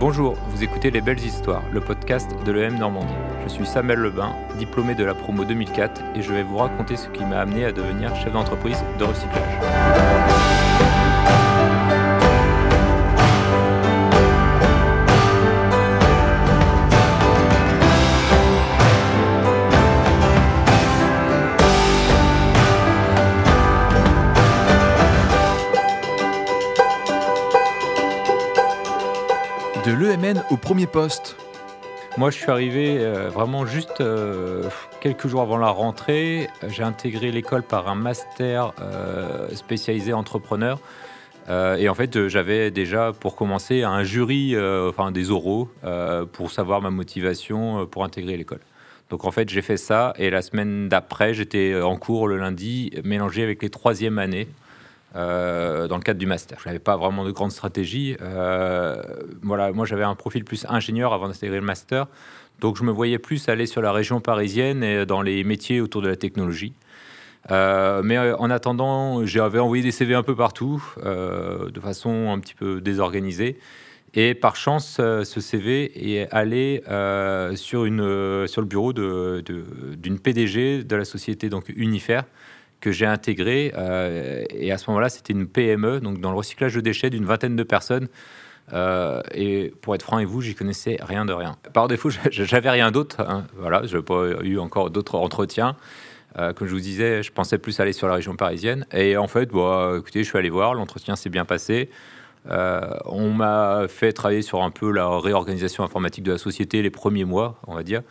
Bonjour, vous écoutez Les Belles Histoires, le podcast de l'EM Normandie. Je suis Samuel Lebin, diplômé de la promo 2004 et je vais vous raconter ce qui m'a amené à devenir chef d'entreprise de recyclage. De l'EMN au premier poste. Moi, je suis arrivé euh, vraiment juste euh, quelques jours avant la rentrée. J'ai intégré l'école par un master euh, spécialisé entrepreneur. Et en fait, j'avais déjà, pour commencer, un jury, enfin des oraux, pour savoir ma motivation pour intégrer l'école. Donc en fait, j'ai fait ça. Et la semaine d'après, j'étais en cours le lundi, mélangé avec les troisième années. Euh, dans le cadre du master. Je n'avais pas vraiment de grande stratégie. Euh, voilà, moi j'avais un profil plus ingénieur avant d'intégrer le master. Donc je me voyais plus aller sur la région parisienne et dans les métiers autour de la technologie. Euh, mais en attendant, j'avais envoyé des CV un peu partout, de façon un petit peu désorganisée. Et par chance, ce CV est allé sur, une, sur le bureau de- de- d'une PDG de la société donc Unifer que j'ai intégré. euh, et à ce moment-là, c'était une PME, donc dans le recyclage de déchets d'une vingtaine de personnes. Euh, et pour être franc avec vous, j'y connaissais rien de rien. Par défaut, j'avais rien d'autre. hein. Voilà, je n'ai pas eu encore d'autres entretiens. Euh, comme je vous disais, je pensais plus aller sur la région parisienne. Et en fait, bah, écoutez, je suis allé voir, l'entretien s'est bien passé. On m'a fait travailler sur un peu la réorganisation informatique de la société les premiers mois, on va dire.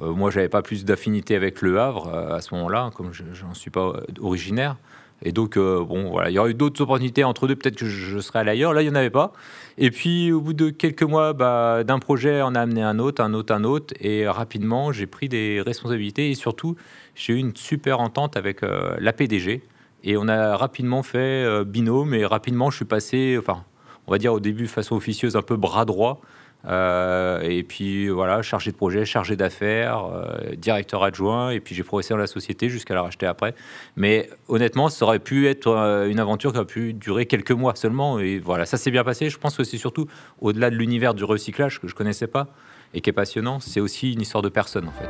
Euh, moi, j'avais pas plus d'affinité avec Le Havre euh, à ce moment-là, comme je n'en suis pas euh, originaire. Et donc, euh, bon, voilà, il y aurait eu d'autres opportunités entre deux, peut-être que je, serais allé ailleurs. Là, il n'y en avait pas. Et puis, au bout de quelques mois, bah, d'un projet, on a amené un autre, un autre, un autre. Et rapidement, j'ai pris des responsabilités. Et surtout, j'ai eu une super entente avec la PDG. Et on a rapidement fait binôme. Et rapidement, je suis passé, enfin, on va dire au début, façon officieuse, un peu bras droit. Euh, et puis voilà, chargé de projet, chargé d'affaires, euh, directeur adjoint, et puis j'ai progressé dans la société jusqu'à la racheter après. Mais honnêtement, ça aurait pu être euh, une aventure qui aurait pu durer quelques mois seulement. Et voilà, ça s'est bien passé. Je pense que c'est surtout au-delà de l'univers du recyclage que je connaissais pas et qui est passionnant, c'est aussi une histoire de personne en fait.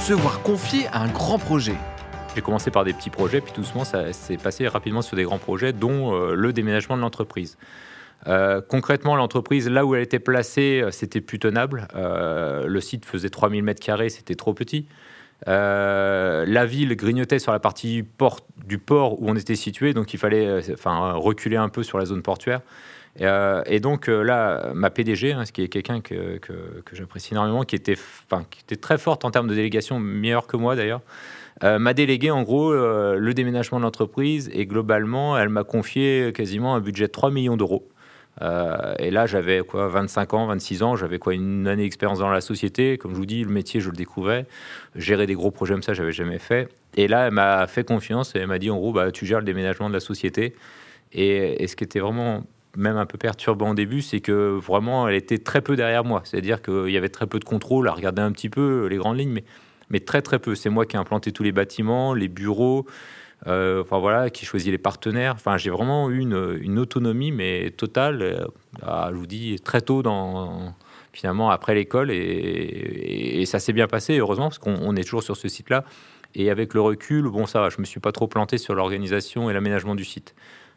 Se voir confier à un grand projet. J'ai commencé par des petits projets, puis doucement, ça s'est passé rapidement sur des grands projets, dont euh, le déménagement de l'entreprise. Euh, concrètement, l'entreprise, là où elle était placée, euh, c'était plus tenable. Le site faisait 3000 m2, c'était trop petit. La ville grignotait sur la partie port, du port où on était situé, donc il fallait enfin, reculer un peu sur la zone portuaire. Et, donc là, ma PDG, hein, ce qui est quelqu'un que, que, j'apprécie énormément, qui était, qui était très forte en termes de délégation, meilleure que moi d'ailleurs, euh, m'a délégué en gros euh, le déménagement de l'entreprise et globalement, elle m'a confié quasiment un budget de 3 millions d'euros. Euh, et là, j'avais quoi, 25 ans, 26 ans, j'avais quoi, une année d'expérience dans la société. Comme je vous dis, le métier, je le découvrais. Gérer des gros projets comme ça, j'avais jamais fait. Et là, elle m'a fait confiance et elle m'a dit en gros, bah, tu gères le déménagement de la société. Et, et ce qui était vraiment même un peu perturbant au début, c'est que vraiment, elle était très peu derrière moi. C'est-à-dire qu'il y avait très peu de contrôle, à regarder un petit peu les grandes lignes, mais, mais très très peu. C'est moi qui ai implanté tous les bâtiments, les bureaux, euh, enfin voilà, qui choisit les partenaires. Enfin, j'ai vraiment eu une, autonomie, mais totale. euh, je vous dis très tôt dans finalement après l'école, et, et- ça s'est bien passé heureusement parce qu'on on est toujours sur ce site-là. Et avec le recul, bon ça va, je me suis pas trop planté sur l'organisation et l'aménagement du site,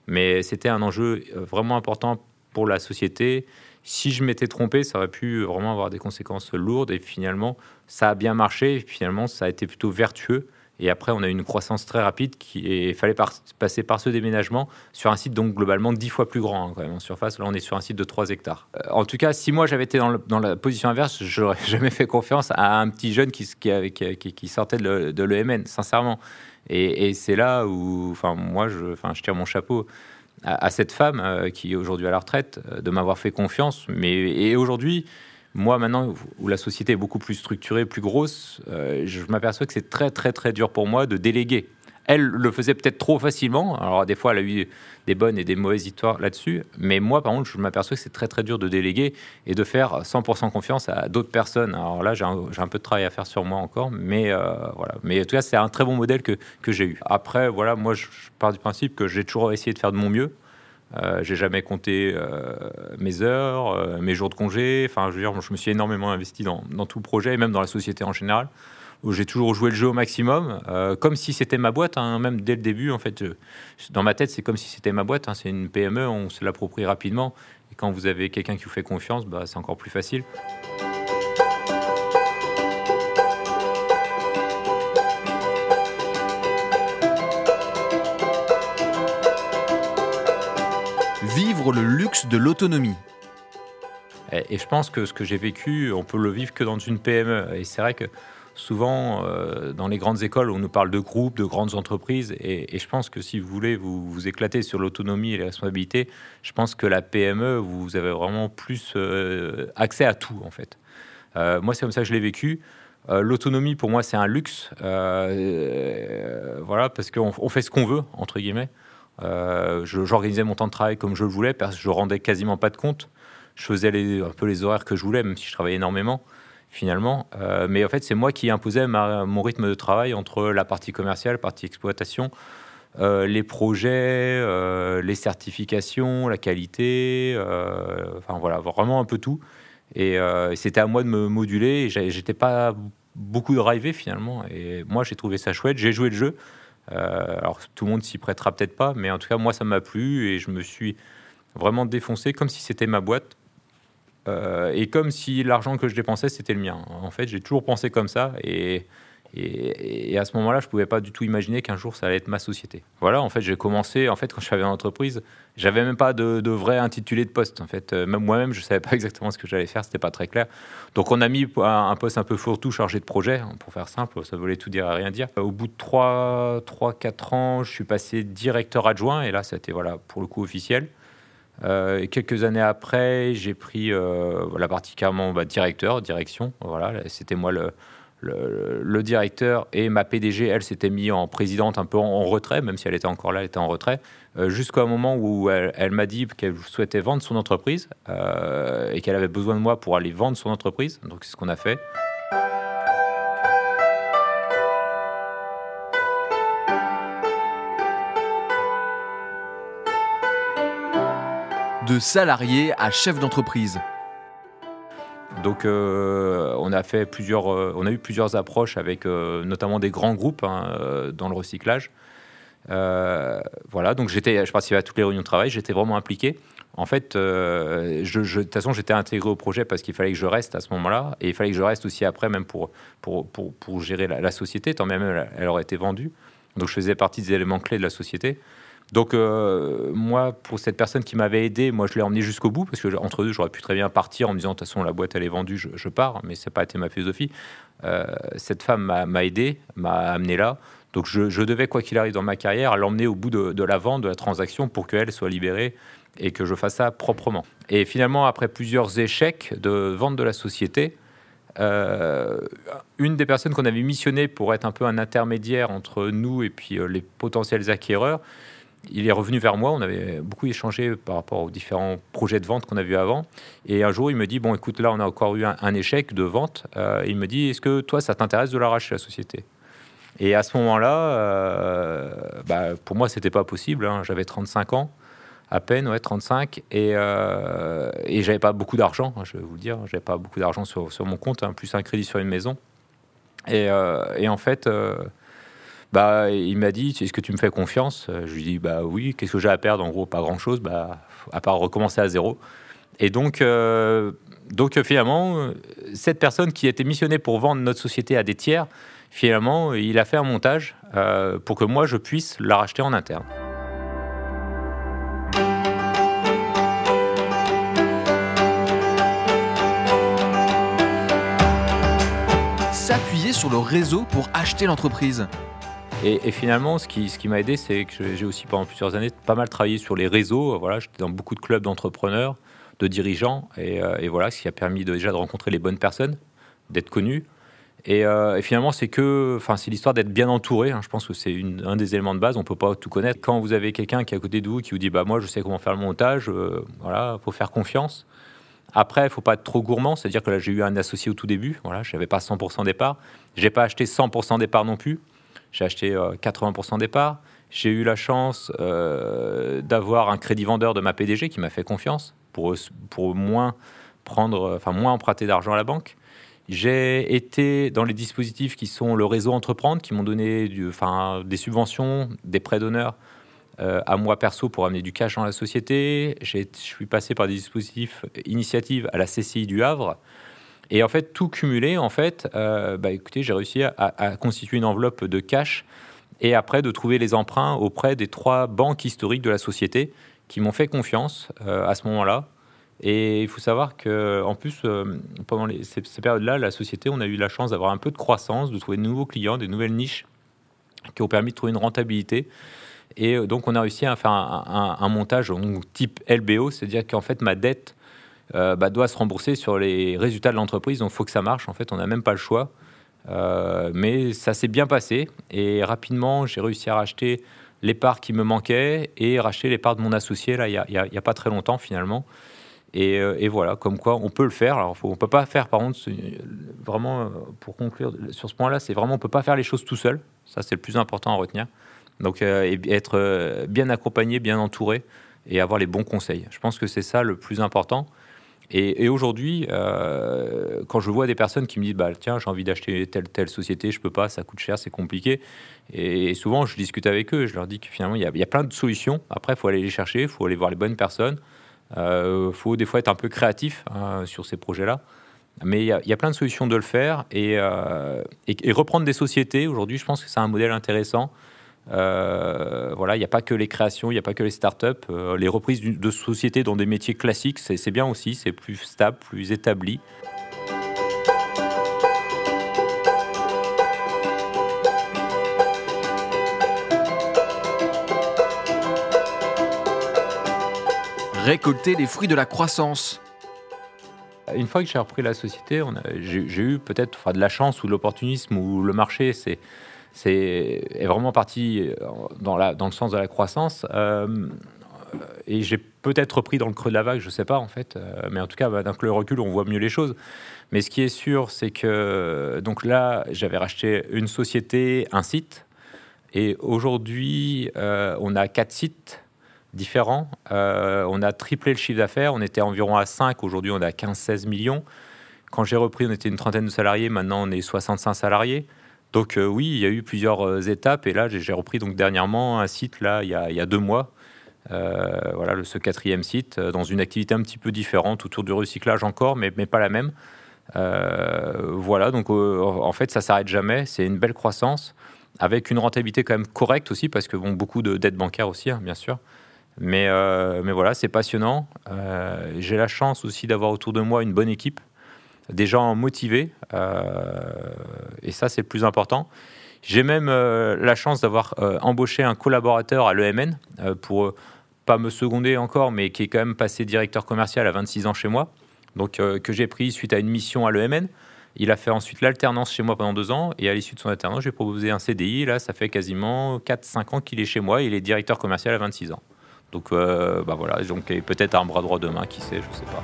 mais c'était un enjeu euh, vraiment important pour la société. Si je m'étais trompé, ça aurait pu vraiment avoir des conséquences lourdes. Et finalement, ça a bien marché. Et finalement, ça a été plutôt vertueux. Et après, on a eu une croissance très rapide qui il fallait passer par ce déménagement sur un site donc globalement dix fois plus grand hein, quand même en surface. Là, on est sur un site de 3 hectares. Euh, en tout cas, si moi j'avais été dans, la position inverse, j'aurais jamais fait confiance à un petit jeune qui, sortait de l'EMN, sincèrement. Et, et c'est là où, enfin, moi, je, enfin, je tire mon chapeau à, cette femme euh, qui est aujourd'hui à la retraite euh, de m'avoir fait confiance. Mais et aujourd'hui, moi maintenant où la société est beaucoup plus structurée, plus grosse, euh, je m'aperçois que c'est très très très dur pour moi de déléguer. Elle le faisait peut-être trop facilement. Alors des fois, elle a eu des bonnes et des mauvaises histoires là-dessus. Mais moi, par contre, je m'aperçois que c'est très très dur de déléguer et de faire 100% confiance à d'autres personnes. Alors là, j'ai un, peu de travail à faire sur moi encore, mais euh, voilà. Mais en tout cas, c'est un très bon modèle que, que j'ai eu. Après, voilà, moi, je, pars du principe que j'ai toujours essayé de faire de mon mieux. Euh, j'ai jamais compté euh, mes heures, mes jours de congé. Enfin, je veux dire, je me suis énormément investi dans, dans, tout le projet et même dans la société en général où j'ai toujours joué le jeu au maximum, euh, comme si c'était ma boîte, hein, même dès le début. En fait, dans ma tête, c'est comme si c'était ma boîte. Hein, c'est une PME, on se l'approprie rapidement. Et quand vous avez quelqu'un qui vous fait confiance, bah, c'est encore plus facile. Vivre le luxe de l'autonomie. Et, et, je pense que ce que j'ai vécu, on peut le vivre que dans une PME. Et c'est vrai que souvent, euh, dans les grandes écoles, on nous parle de groupes, de grandes entreprises. Et, je pense que si vous voulez vous, éclater sur l'autonomie et les responsabilités, je pense que la PME, vous avez vraiment plus euh, accès à tout, en fait. Euh, moi, c'est comme ça que je l'ai vécu. L'autonomie, pour moi, c'est un luxe. Voilà, parce qu'on on fait ce qu'on veut, entre guillemets. J'organisais mon temps de travail comme je le voulais, parce que je rendais quasiment pas de compte. Je faisais un peu les horaires que je voulais, même si je travaillais énormément finalement. Euh, mais en fait, c'est moi qui imposais mon rythme de travail entre la partie commerciale, partie exploitation, euh, les projets, euh, les certifications, la qualité, enfin voilà, vraiment un peu tout. Et c'était à moi de me moduler. J'étais pas beaucoup drivé finalement. Et moi, j'ai trouvé ça chouette. J'ai joué le jeu. Alors tout le monde s'y prêtera peut-être pas, mais en tout cas, moi, ça m'a plu et je me suis vraiment défoncé comme si c'était ma boîte. Euh, et comme si l'argent que je dépensais, c'était le mien. En fait, j'ai toujours pensé comme ça. Et, à ce moment-là, je ne pouvais pas du tout imaginer qu'un jour, ça allait être ma société. Voilà, en fait, j'ai commencé, en fait, quand j'avais une entreprise, j'avais même pas de, vrai intitulé de poste. En fait, euh, même moi-même, je ne savais pas exactement ce que j'allais faire, c'était pas très clair. Donc, on a mis un, poste un peu fourre-tout, chargé de projet, hein, pour faire simple, ça voulait tout dire et rien dire. Au bout de 3-4 ans, je suis passé directeur adjoint, et là, c'était, voilà, pour le coup, officiel. Euh, quelques années après, j'ai pris euh, la partie carrément bah, directeur, direction. Voilà, c'était moi le, directeur et ma PDG, elle s'était mise en présidente un peu en, en, retrait, même si elle était encore là, elle était en retrait, euh, jusqu'au moment où elle, elle m'a dit qu'elle souhaitait vendre son entreprise euh, et qu'elle avait besoin de moi pour aller vendre son entreprise. Donc c'est ce qu'on a fait. De salarié à chef d'entreprise. Donc, euh, on a fait plusieurs, euh, on a eu plusieurs approches avec euh, notamment des grands groupes hein, dans le recyclage. Voilà, donc j'étais, je participais à toutes les réunions de travail, j'étais vraiment impliqué. En fait, de toute façon, j'étais intégré au projet parce qu'il fallait que je reste à ce moment-là, et il fallait que je reste aussi après, même pour, pour, pour, gérer la, société, tant même elle aurait été vendue. Donc, je faisais partie des éléments clés de la société. Donc euh, moi, pour cette personne qui m'avait aidé, moi je l'ai emmené jusqu'au bout parce que entre deux, j'aurais pu très bien partir en me disant de toute façon la boîte elle est vendue, je, pars, mais ça n'a pas été ma philosophie. Euh, cette femme m'a aidé, m'a amené là. Donc je, devais quoi qu'il arrive dans ma carrière l'emmener au bout de, la vente, de la transaction pour qu'elle soit libérée et que je fasse ça proprement. Et finalement, après plusieurs échecs de vente de la société, euh, une des personnes qu'on avait missionné pour être un peu un intermédiaire entre nous et puis les potentiels acquéreurs, il est revenu vers moi. On avait beaucoup échangé par rapport aux différents projets de vente qu'on a vus avant. Et un jour, il me dit Bon, écoute, là, on a encore eu un, échec de vente. Euh, il me dit Est-ce que toi, ça t'intéresse de l'arracher la société? Et à ce moment-là, euh, bah, pour moi, c'était pas possible. Hein. J'avais 35 ans, à peine, ouais, 35. Et, euh, et j'avais pas beaucoup d'argent, hein, je vais vous le dire. J'avais pas beaucoup d'argent sur, mon compte, hein, plus un crédit sur une maison. Et, en fait bah, il m'a dit Est-ce que tu me fais confiance? Je lui dis Bah oui, qu'est-ce que j'ai à perdre? En gros, pas grand-chose, bah, à part recommencer à zéro. Et donc, euh, donc finalement, cette personne qui était missionnée pour vendre notre société à des tiers, finalement, il a fait un montage euh, pour que moi, je puisse la racheter en interne. S'appuyer sur le réseau pour acheter l'entreprise. Et, finalement, ce qui, m'a aidé, c'est que j'ai aussi pendant plusieurs années pas mal travaillé sur les réseaux. Voilà, j'étais dans beaucoup de clubs d'entrepreneurs, de dirigeants, et, euh, voilà, ce qui a permis déjà de rencontrer les bonnes personnes, d'être connu. Et, finalement, c'est que, enfin, c'est l'histoire d'être bien entouré. Hein. Je pense que c'est un des éléments de base. On peut pas tout connaître. Quand vous avez quelqu'un qui est à côté de vous, qui vous dit, bah moi, je sais comment faire le montage, voilà, faut faire confiance. Après, il faut pas être trop gourmand, c'est-à-dire que là, j'ai eu un associé au tout début. Voilà, je n'avais pas 100% départ. J'ai pas acheté 100% départ non plus. J'ai acheté 80% départ. J'ai eu la chance euh, d'avoir un crédit vendeur de ma PDG qui m'a fait confiance pour, pour moins prendre, enfin moins emprunter d'argent à la banque. J'ai été dans les dispositifs qui sont le réseau Entreprendre, qui m'ont donné enfin, des subventions, des prêts d'honneur euh, à moi perso pour amener du cash dans la société. Je suis passé par des dispositifs initiatives à la CCI du Havre. Et en fait, tout cumulé, en fait, euh, bah, écoutez, j'ai réussi à, constituer une enveloppe de cash et après de trouver les emprunts auprès des trois banques historiques de la société qui m'ont fait confiance euh, à ce moment-là. Et il faut savoir que, en plus, euh, pendant ces, périodes-là, la société, on a eu la chance d'avoir un peu de croissance, de trouver de nouveaux clients, des nouvelles niches qui ont permis de trouver une rentabilité. Et donc, on a réussi à faire un, montage type LBO, c'est-à-dire qu'en fait, ma dette bah, doit se rembourser sur les résultats de l'entreprise. Donc, il faut que ça marche. En fait, on n'a même pas le choix. Euh, mais ça s'est bien passé et rapidement, j'ai réussi à racheter les parts qui me manquaient et racheter les parts de mon associé, là, il n'y a, pas très longtemps finalement. Et, euh, et, voilà, comme quoi on peut le faire. Alors, on ne peut pas faire, par contre, vraiment, euh, pour conclure sur ce point-là, c'est vraiment, on ne peut pas faire les choses tout seul. Ça, c'est le plus important à retenir. Donc, être bien accompagné, bien entouré et avoir les bons conseils. Je pense que c'est ça le plus important. Et, aujourd'hui, euh, quand je vois des personnes qui me disent bah, Tiens, j'ai envie d'acheter telle, telle société, je peux pas, ça coûte cher, c'est compliqué. Et, souvent, je discute avec eux, je leur dis que finalement, il y a, plein de solutions. Après, il faut aller les chercher, il faut aller voir les bonnes personnes. Il euh, faut des fois être un peu créatif hein, sur ces projets-là. Mais il y, a, plein de solutions de le faire. Euh, et reprendre des sociétés, aujourd'hui, je pense que c'est un modèle intéressant. Euh, voilà, il n'y a pas que les créations, il n'y a pas que les startups. Euh, les reprises de sociétés dans des métiers classiques, c'est bien aussi, c'est plus stable, plus établi. Récolter les fruits de la croissance. Une fois que j'ai repris la société, j'ai eu peut-être de la chance ou de l'opportunisme ou le marché, c'est c'est est vraiment parti euh, dans le sens de la croissance. Euh, et j'ai peut-être repris dans le creux de la vague, je ne sais pas en fait, euh, mais en tout cas, bah, d'un le recul, on voit mieux les choses. Mais ce qui est sûr, c'est que donc là, j'avais racheté une société, un site, et aujourd'hui, on a quatre sites différents. on a triplé le chiffre d'affaires, on était environ à 5, aujourd'hui on est à 15-16 millions. Quand j'ai repris, on était une trentaine de salariés, maintenant on est 65 salariés. Donc euh, oui, il y a eu plusieurs euh, étapes et là j'ai repris donc dernièrement un site là il y a, deux mois. Euh, voilà ce quatrième site dans une activité un petit peu différente autour du recyclage encore, mais, mais pas la même. voilà donc en fait ça s'arrête jamais. C'est une belle croissance avec une rentabilité quand même correcte aussi parce que bon beaucoup de dettes bancaires aussi hein, bien sûr. Mais, mais voilà, c'est passionnant. J'ai la chance aussi d'avoir autour de moi une bonne équipe des gens motivés, et ça c'est le plus important. J'ai même euh, la chance d'avoir euh, embauché un collaborateur à l'EMN pour pas me seconder encore, mais qui est quand même passé directeur commercial à 26 ans chez moi, donc que j'ai pris suite à une mission à l'EMN. Il a fait ensuite l'alternance chez moi pendant deux ans, et à l'issue de son alternance, j'ai proposé un CDI. Là, ça fait quasiment 4-5 ans qu'il est chez moi, il est directeur commercial à 26 ans. Donc, bah voilà, donc peut-être un bras droit demain, qui sait, je sais pas.